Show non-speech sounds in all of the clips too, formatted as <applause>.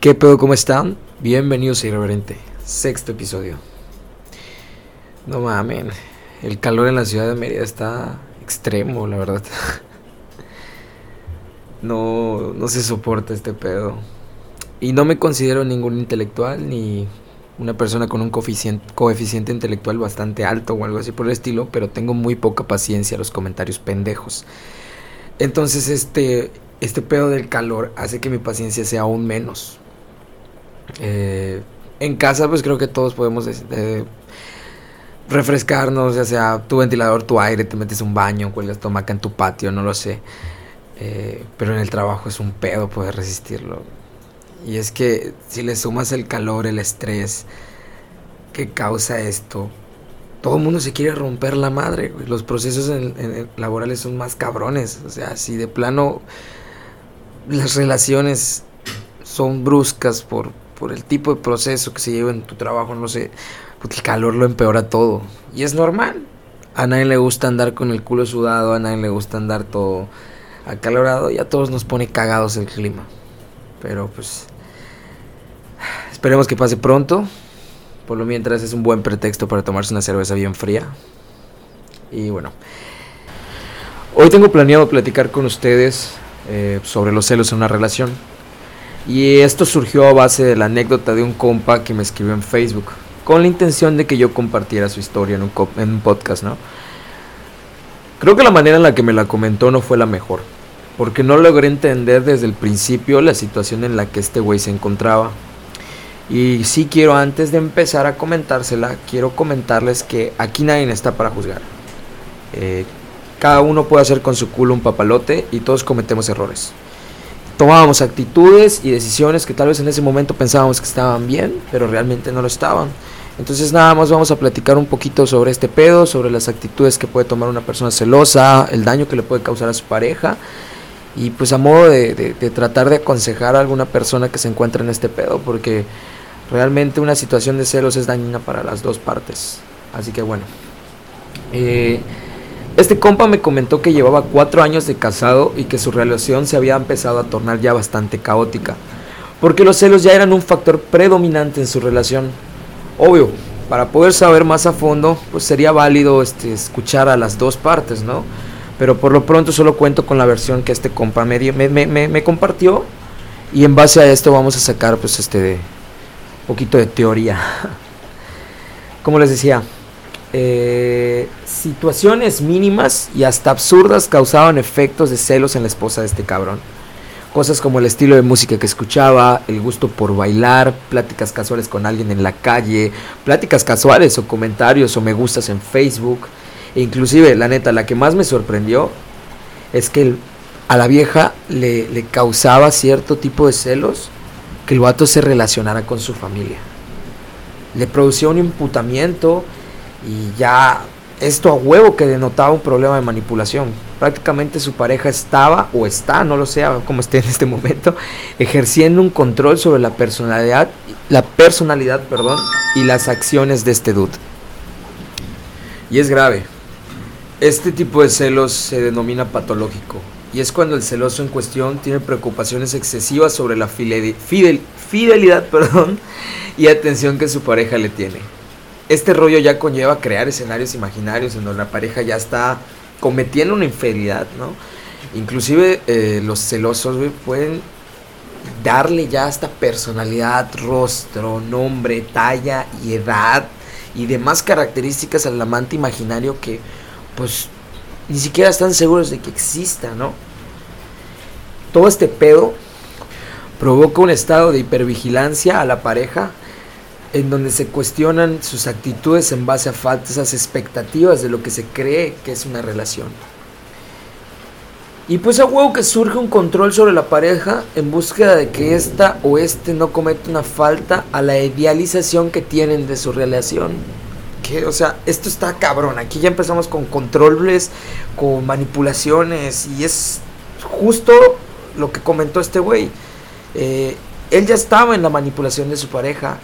¿Qué pedo? ¿Cómo están? Bienvenidos a Irreverente, sexto episodio. No mames, el calor en la ciudad de Mérida está extremo, la verdad. <laughs> No, no se soporta este pedo. Y no me considero ningún intelectual ni una persona con un coeficiente, coeficiente intelectual bastante alto o algo así por el estilo, pero tengo muy poca paciencia a los comentarios pendejos. Entonces este, este pedo del calor hace que mi paciencia sea aún menos. Eh, en casa pues creo que todos podemos eh, refrescarnos, ya sea tu ventilador, tu aire, te metes un baño, cuelgas tu hamaca en tu patio, no lo sé. Eh, pero en el trabajo es un pedo poder resistirlo. Y es que si le sumas el calor, el estrés que causa esto, todo el mundo se quiere romper la madre. Los procesos laborales son más cabrones. O sea, si de plano las relaciones son bruscas por, por el tipo de proceso que se lleva en tu trabajo, no sé, porque el calor lo empeora todo. Y es normal. A nadie le gusta andar con el culo sudado, a nadie le gusta andar todo acalorado y a todos nos pone cagados el clima. Pero pues esperemos que pase pronto. Por lo mientras es un buen pretexto para tomarse una cerveza bien fría. Y bueno. Hoy tengo planeado platicar con ustedes eh, sobre los celos en una relación. Y esto surgió a base de la anécdota de un compa que me escribió en Facebook, con la intención de que yo compartiera su historia en un, podcast, ¿no? Creo que la manera en la que me la comentó no fue la mejor, porque no logré entender desde el principio la situación en la que este güey se encontraba. Y sí quiero, antes de empezar a comentársela, quiero comentarles que aquí nadie está para juzgar. Eh, cada uno puede hacer con su culo un papalote y todos cometemos errores tomábamos actitudes y decisiones que tal vez en ese momento pensábamos que estaban bien, pero realmente no lo estaban. Entonces nada más vamos a platicar un poquito sobre este pedo, sobre las actitudes que puede tomar una persona celosa, el daño que le puede causar a su pareja y pues a modo de, tratar de aconsejar a alguna persona que se encuentra en este pedo, porque realmente una situación de celos es dañina para las dos partes. Así que bueno. Eh, este compa me comentó que llevaba cuatro años de casado y que su relación se había empezado a tornar ya bastante caótica, porque los celos ya eran un factor predominante en su relación. Obvio, para poder saber más a fondo, pues sería válido este, escuchar a las dos partes, ¿no? Pero por lo pronto solo cuento con la versión que este compa me, me, compartió y en base a esto vamos a sacar pues este un poquito de teoría. <laughs> Como les decía, eh, situaciones mínimas y hasta absurdas causaban efectos de celos en la esposa de este cabrón. Cosas como el estilo de música que escuchaba, el gusto por bailar, pláticas casuales con alguien en la calle, pláticas casuales o comentarios o me gustas en Facebook. E inclusive, la neta, la que más me sorprendió es que a la vieja le, le causaba cierto tipo de celos que el vato se relacionara con su familia. Le producía un imputamiento y ya esto a huevo que denotaba un problema de manipulación. Prácticamente su pareja estaba o está, no lo sé cómo esté en este momento, ejerciendo un control sobre la personalidad, la personalidad, perdón, y las acciones de este dude. Y es grave. Este tipo de celos se denomina patológico y es cuando el celoso en cuestión tiene preocupaciones excesivas sobre la fidelidad <laughs> perdón, y atención que su pareja le tiene este rollo ya conlleva crear escenarios imaginarios en donde la pareja ya está cometiendo una infidelidad, ¿no? Inclusive eh, los celosos pueden darle ya esta personalidad, rostro, nombre, talla y edad y demás características al amante imaginario que pues ni siquiera están seguros de que exista, ¿no? Todo este pedo provoca un estado de hipervigilancia a la pareja en donde se cuestionan sus actitudes en base a falsas expectativas de lo que se cree que es una relación. Y pues a huevo que surge un control sobre la pareja en búsqueda de que esta o este no cometa una falta a la idealización que tienen de su relación. Que, o sea, esto está cabrón. Aquí ya empezamos con controles, con manipulaciones y es justo lo que comentó este güey. Eh, él ya estaba en la manipulación de su pareja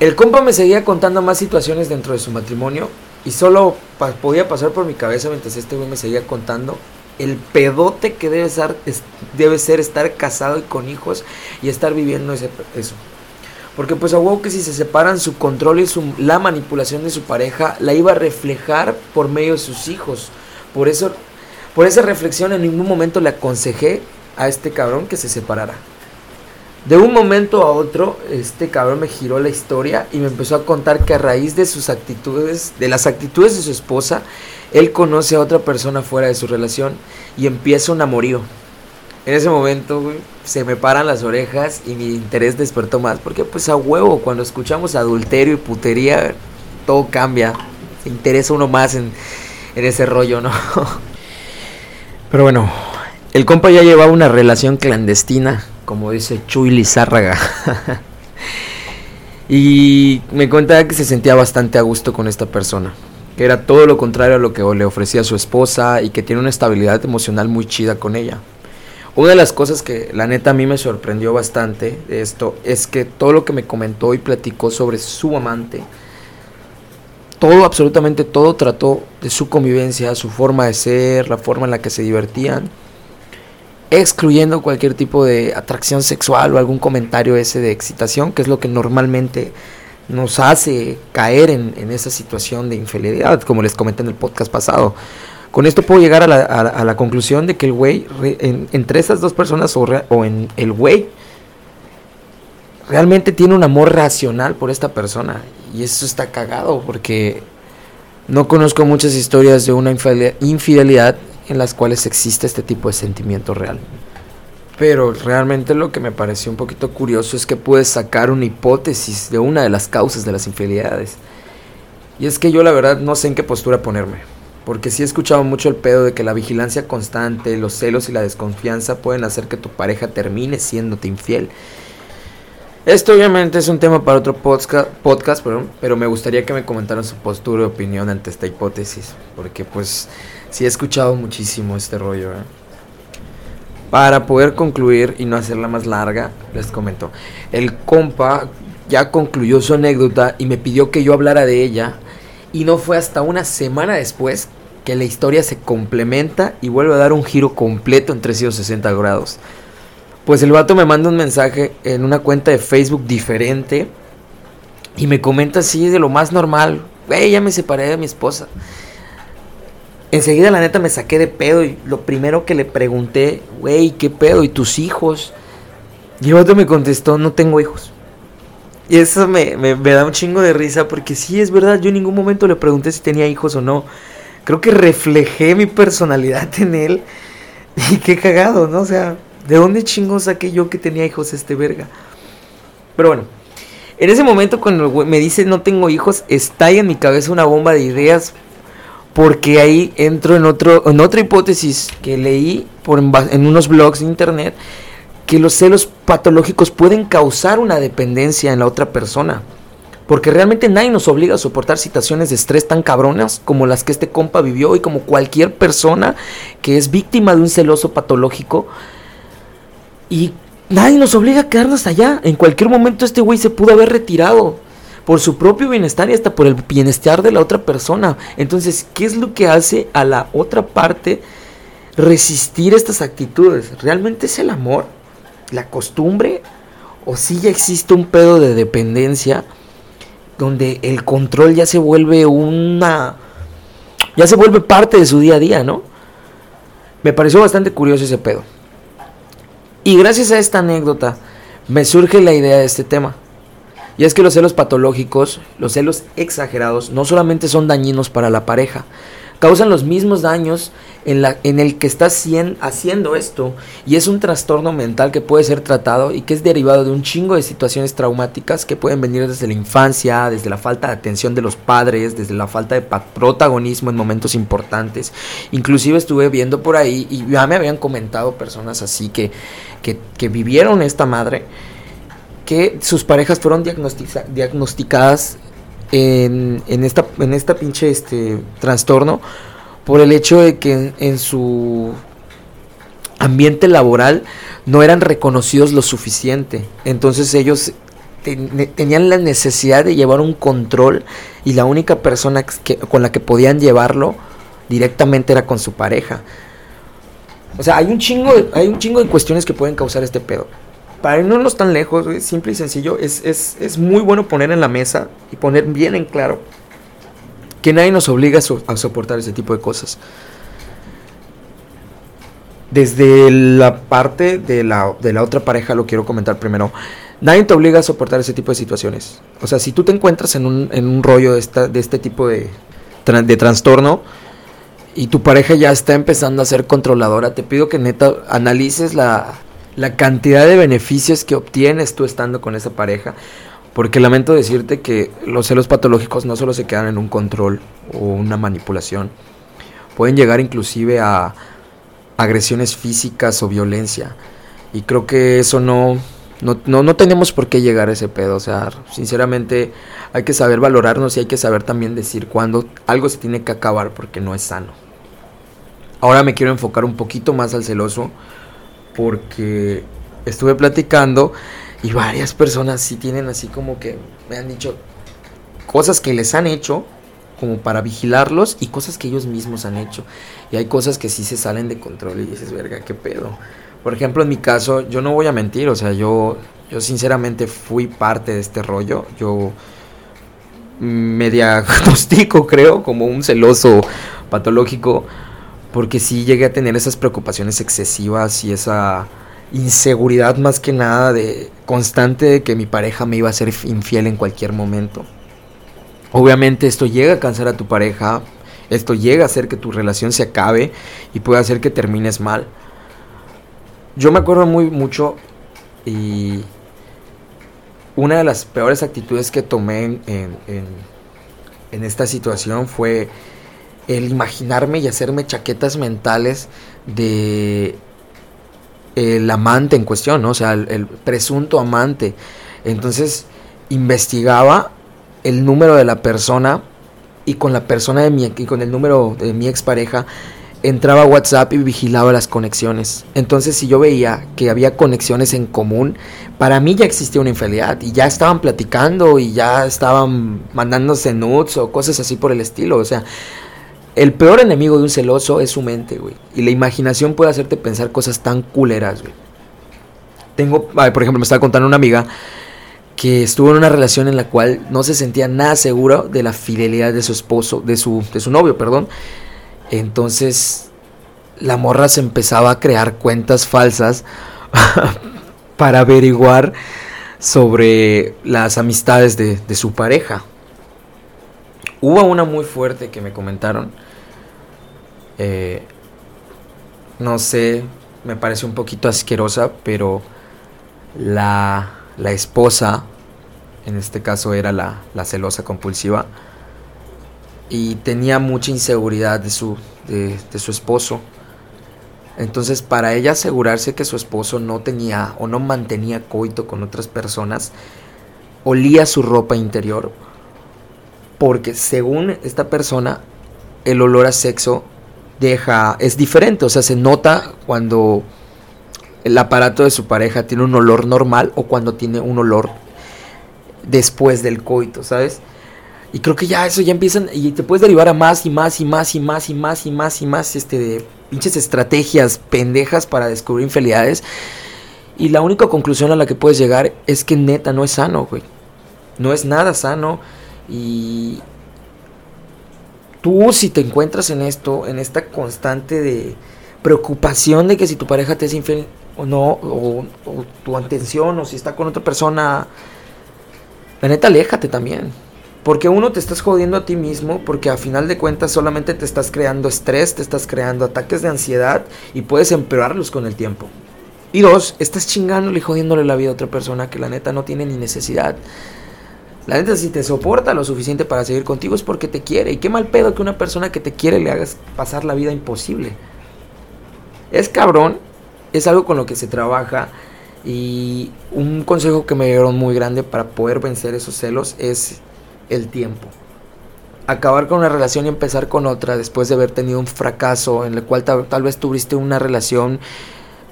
el compa me seguía contando más situaciones dentro de su matrimonio y solo podía pasar por mi cabeza mientras este güey me seguía contando el pedote que debe ser, debe ser estar casado y con hijos y estar viviendo ese, eso. Porque pues a huevo que si se separan su control y su, la manipulación de su pareja la iba a reflejar por medio de sus hijos. Por eso, por esa reflexión en ningún momento le aconsejé a este cabrón que se separara. De un momento a otro, este cabrón me giró la historia y me empezó a contar que a raíz de sus actitudes, de las actitudes de su esposa, él conoce a otra persona fuera de su relación y empieza un amorío. En ese momento, se me paran las orejas y mi interés despertó más. Porque, pues, a huevo, cuando escuchamos adulterio y putería, todo cambia. Se interesa uno más en, en ese rollo, ¿no? <laughs> Pero bueno, el compa ya llevaba una relación clandestina como dice Chuy Lizárraga. <laughs> y me cuenta que se sentía bastante a gusto con esta persona, que era todo lo contrario a lo que le ofrecía su esposa y que tiene una estabilidad emocional muy chida con ella. Una de las cosas que la neta a mí me sorprendió bastante de esto es que todo lo que me comentó y platicó sobre su amante, todo, absolutamente todo trató de su convivencia, su forma de ser, la forma en la que se divertían excluyendo cualquier tipo de atracción sexual o algún comentario ese de excitación, que es lo que normalmente nos hace caer en, esa situación de infidelidad, como les comenté en el podcast pasado. Con esto puedo llegar a la, conclusión de que el güey, entre esas dos personas o, o en el güey, realmente tiene un amor racional por esta persona. Y eso está cagado porque no conozco muchas historias de una infidelidad en las cuales existe este tipo de sentimiento real. Pero realmente lo que me pareció un poquito curioso es que puedes sacar una hipótesis de una de las causas de las infidelidades. Y es que yo la verdad no sé en qué postura ponerme. Porque sí he escuchado mucho el pedo de que la vigilancia constante, los celos y la desconfianza pueden hacer que tu pareja termine siéndote infiel. Esto obviamente es un tema para otro podcast, podcast pero me gustaría que me comentaran su postura y opinión ante esta hipótesis. Porque pues sí he escuchado muchísimo este rollo. ¿eh? Para poder concluir y no hacerla más larga, les comento. El compa ya concluyó su anécdota y me pidió que yo hablara de ella. Y no fue hasta una semana después que la historia se complementa y vuelve a dar un giro completo en 360 grados. Pues el vato me manda un mensaje en una cuenta de Facebook diferente y me comenta así de lo más normal. Güey, ya me separé de mi esposa. Enseguida la neta me saqué de pedo y lo primero que le pregunté, güey, ¿qué pedo? ¿Y tus hijos? Y el otro me contestó, no tengo hijos. Y eso me, da un chingo de risa porque sí, es verdad, yo en ningún momento le pregunté si tenía hijos o no. Creo que reflejé mi personalidad en él. <laughs> Y qué cagado, ¿no? O sea, ¿de dónde chingo saqué yo que tenía hijos este verga? Pero bueno, en ese momento cuando me dice no tengo hijos, estalla en mi cabeza una bomba de ideas porque ahí entro en, otro, en otra hipótesis que leí por en, unos blogs de internet, que los celos patológicos pueden causar una dependencia en la otra persona. Porque realmente nadie nos obliga a soportar situaciones de estrés tan cabronas como las que este compa vivió y como cualquier persona que es víctima de un celoso patológico. Y nadie nos obliga a quedarnos allá. En cualquier momento este güey se pudo haber retirado por su propio bienestar y hasta por el bienestar de la otra persona. Entonces, ¿qué es lo que hace a la otra parte resistir estas actitudes? ¿Realmente es el amor? ¿La costumbre? ¿O si ya existe un pedo de dependencia donde el control ya se vuelve una... ya se vuelve parte de su día a día, ¿no? Me pareció bastante curioso ese pedo. Y gracias a esta anécdota me surge la idea de este tema. Y es que los celos patológicos, los celos exagerados, no solamente son dañinos para la pareja, causan los mismos daños en, la, en el que estás haciendo esto. Y es un trastorno mental que puede ser tratado y que es derivado de un chingo de situaciones traumáticas que pueden venir desde la infancia, desde la falta de atención de los padres, desde la falta de protagonismo en momentos importantes. Inclusive estuve viendo por ahí y ya me habían comentado personas así que, que vivieron esta madre que sus parejas fueron diagnosticadas en, esta, en esta pinche este, trastorno por el hecho de que en, su ambiente laboral no eran reconocidos lo suficiente. Entonces ellos tenían la necesidad de llevar un control y la única persona que, con la que podían llevarlo directamente era con su pareja. O sea, hay un chingo hay un chingo de cuestiones que pueden causar este pedo. Para no irnos tan lejos, simple y sencillo, es, es, es, muy bueno poner en la mesa y poner bien en claro que nadie nos obliga a, a soportar ese tipo de cosas. Desde la parte de la, de la otra pareja, lo quiero comentar primero. Nadie te obliga a soportar ese tipo de situaciones. O sea, si tú te encuentras en un, en un rollo de, esta, de este tipo de, de trastorno y tu pareja ya está empezando a ser controladora, te pido que neta analices la, la cantidad de beneficios que obtienes tú estando con esa pareja. Porque lamento decirte que los celos patológicos no solo se quedan en un control o una manipulación. Pueden llegar inclusive a agresiones físicas o violencia. Y creo que eso no, no, no, no, tenemos por qué llegar a ese pedo. O sea, sinceramente hay que saber valorarnos y hay que saber también decir cuándo algo se tiene que acabar porque no es sano. Ahora me quiero enfocar un poquito más al celoso porque estuve platicando y varias personas sí tienen así como que me han dicho cosas que les han hecho como para vigilarlos y cosas que ellos mismos han hecho. Y hay cosas que sí se salen de control y dices, verga, qué pedo. Por ejemplo, en mi caso, yo no voy a mentir, o sea, yo, yo sinceramente fui parte de este rollo. Yo me diagnostico, <laughs> creo, como un celoso patológico, porque sí llegué a tener esas preocupaciones excesivas y esa inseguridad más que nada de constante de que mi pareja me iba a ser infiel en cualquier momento. Obviamente esto llega a cansar a tu pareja, esto llega a hacer que tu relación se acabe y puede hacer que termines mal. Yo me acuerdo muy mucho y una de las peores actitudes que tomé en, en, esta situación fue el imaginarme y hacerme chaquetas mentales de el amante en cuestión, o sea, el, presunto amante. Entonces investigaba el número de la persona y con la persona de mi y con el número de mi expareja entraba a WhatsApp y vigilaba las conexiones. Entonces, si yo veía que había conexiones en común, para mí ya existía una infidelidad y ya estaban platicando y ya estaban mandándose nudes o cosas así por el estilo. O sea, el peor enemigo de un celoso es su mente, güey. Y la imaginación puede hacerte pensar cosas tan culeras, güey. Tengo, por ejemplo, me estaba contando una amiga que estuvo en una relación en la cual no se sentía nada seguro de la fidelidad de su esposo, de su, de su novio, perdón entonces la morra se empezaba a crear cuentas falsas <laughs> para averiguar sobre las amistades de, su pareja. Hubo una muy fuerte que me comentaron. Eh, no sé, me parece un poquito asquerosa, pero la, la esposa, en este caso era la, la celosa compulsiva, y tenía mucha inseguridad de su, de, su esposo. Entonces, para ella asegurarse que su esposo no tenía o no mantenía coito con otras personas, olía su ropa interior. Porque según esta persona, el olor a sexo deja. es diferente. O sea, se nota cuando el aparato de su pareja tiene un olor normal o cuando tiene un olor después del coito, ¿sabes? Y creo que ya eso ya empiezan y te puedes derivar a más y más y más y más y más y más y más este de pinches estrategias pendejas para descubrir infidelidades. Y la única conclusión a la que puedes llegar es que neta no es sano, güey. No es nada sano y tú si te encuentras en esto, en esta constante de preocupación de que si tu pareja te es infiel o no, o, o tu atención, o si está con otra persona, la neta aléjate también. Porque uno te estás jodiendo a ti mismo, porque a final de cuentas solamente te estás creando estrés, te estás creando ataques de ansiedad y puedes empeorarlos con el tiempo. Y dos, estás chingándole y jodiéndole la vida a otra persona que la neta no tiene ni necesidad. La neta si te soporta lo suficiente para seguir contigo es porque te quiere. Y qué mal pedo que una persona que te quiere le hagas pasar la vida imposible. Es cabrón, es algo con lo que se trabaja. Y un consejo que me dieron muy grande para poder vencer esos celos es el tiempo. Acabar con una relación y empezar con otra después de haber tenido un fracaso en el cual tal, vez tuviste una relación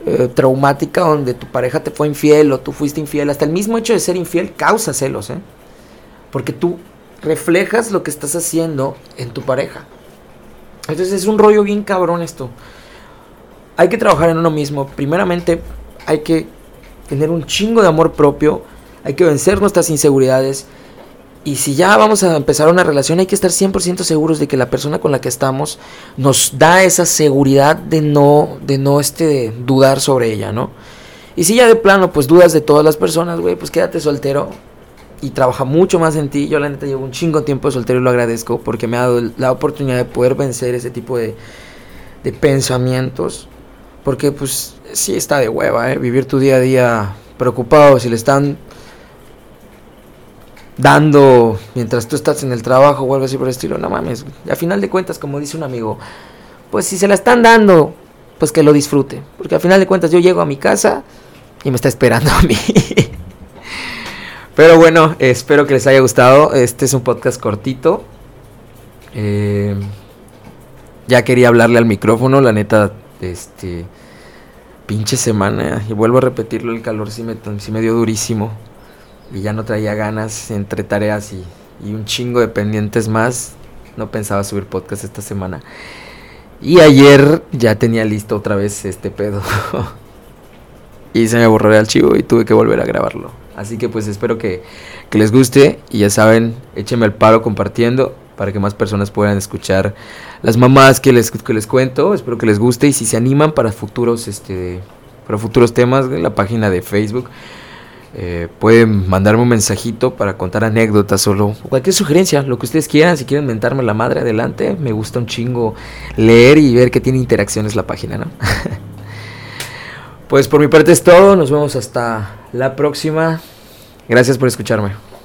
eh, traumática donde tu pareja te fue infiel o tú fuiste infiel. Hasta el mismo hecho de ser infiel causa celos, ¿eh? Porque tú reflejas lo que estás haciendo en tu pareja. Entonces es un rollo bien cabrón esto. hay que trabajar en uno mismo. Primeramente, hay que tener un chingo de amor propio, hay que vencer nuestras inseguridades. Y si ya vamos a empezar una relación, hay que estar 100% seguros de que la persona con la que estamos nos da esa seguridad de no, de no este, dudar sobre ella, ¿no? Y si ya de plano, pues dudas de todas las personas, güey, pues quédate soltero y trabaja mucho más en ti. Yo la neta llevo un chingo tiempo de soltero y lo agradezco porque me ha dado la oportunidad de poder vencer ese tipo de, de pensamientos. Porque pues sí está de hueva, ¿eh? Vivir tu día a día preocupado si le están dando mientras tú estás en el trabajo o algo así por el estilo. No mames. A final de cuentas, como dice un amigo, pues si se la están dando, pues que lo disfrute. Porque a final de cuentas yo llego a mi casa y me está esperando a mí. <laughs> Pero bueno, espero que les haya gustado. Este es un podcast cortito. Eh, ya quería hablarle al micrófono, la neta, este, pinche semana. Y vuelvo a repetirlo, el calor sí me, sí me dio durísimo. Y ya no traía ganas entre tareas y, y un chingo de pendientes más. No pensaba subir podcast esta semana. Y ayer ya tenía listo otra vez este pedo. <laughs> y se me borró el archivo y tuve que volver a grabarlo. Así que pues espero que, les guste y ya saben, échenme el paro compartiendo para que más personas puedan escuchar las mamás que les, que les cuento. Espero que les guste y si se animan para futuros, este, para futuros temas, la página de Facebook. Eh, pueden mandarme un mensajito para contar anécdotas solo cualquier sugerencia, lo que ustedes quieran. Si quieren mentarme la madre, adelante. Me gusta un chingo leer y ver que tiene interacciones la página, ¿no? <laughs> pues por mi parte es todo. Nos vemos hasta la próxima. Gracias por escucharme.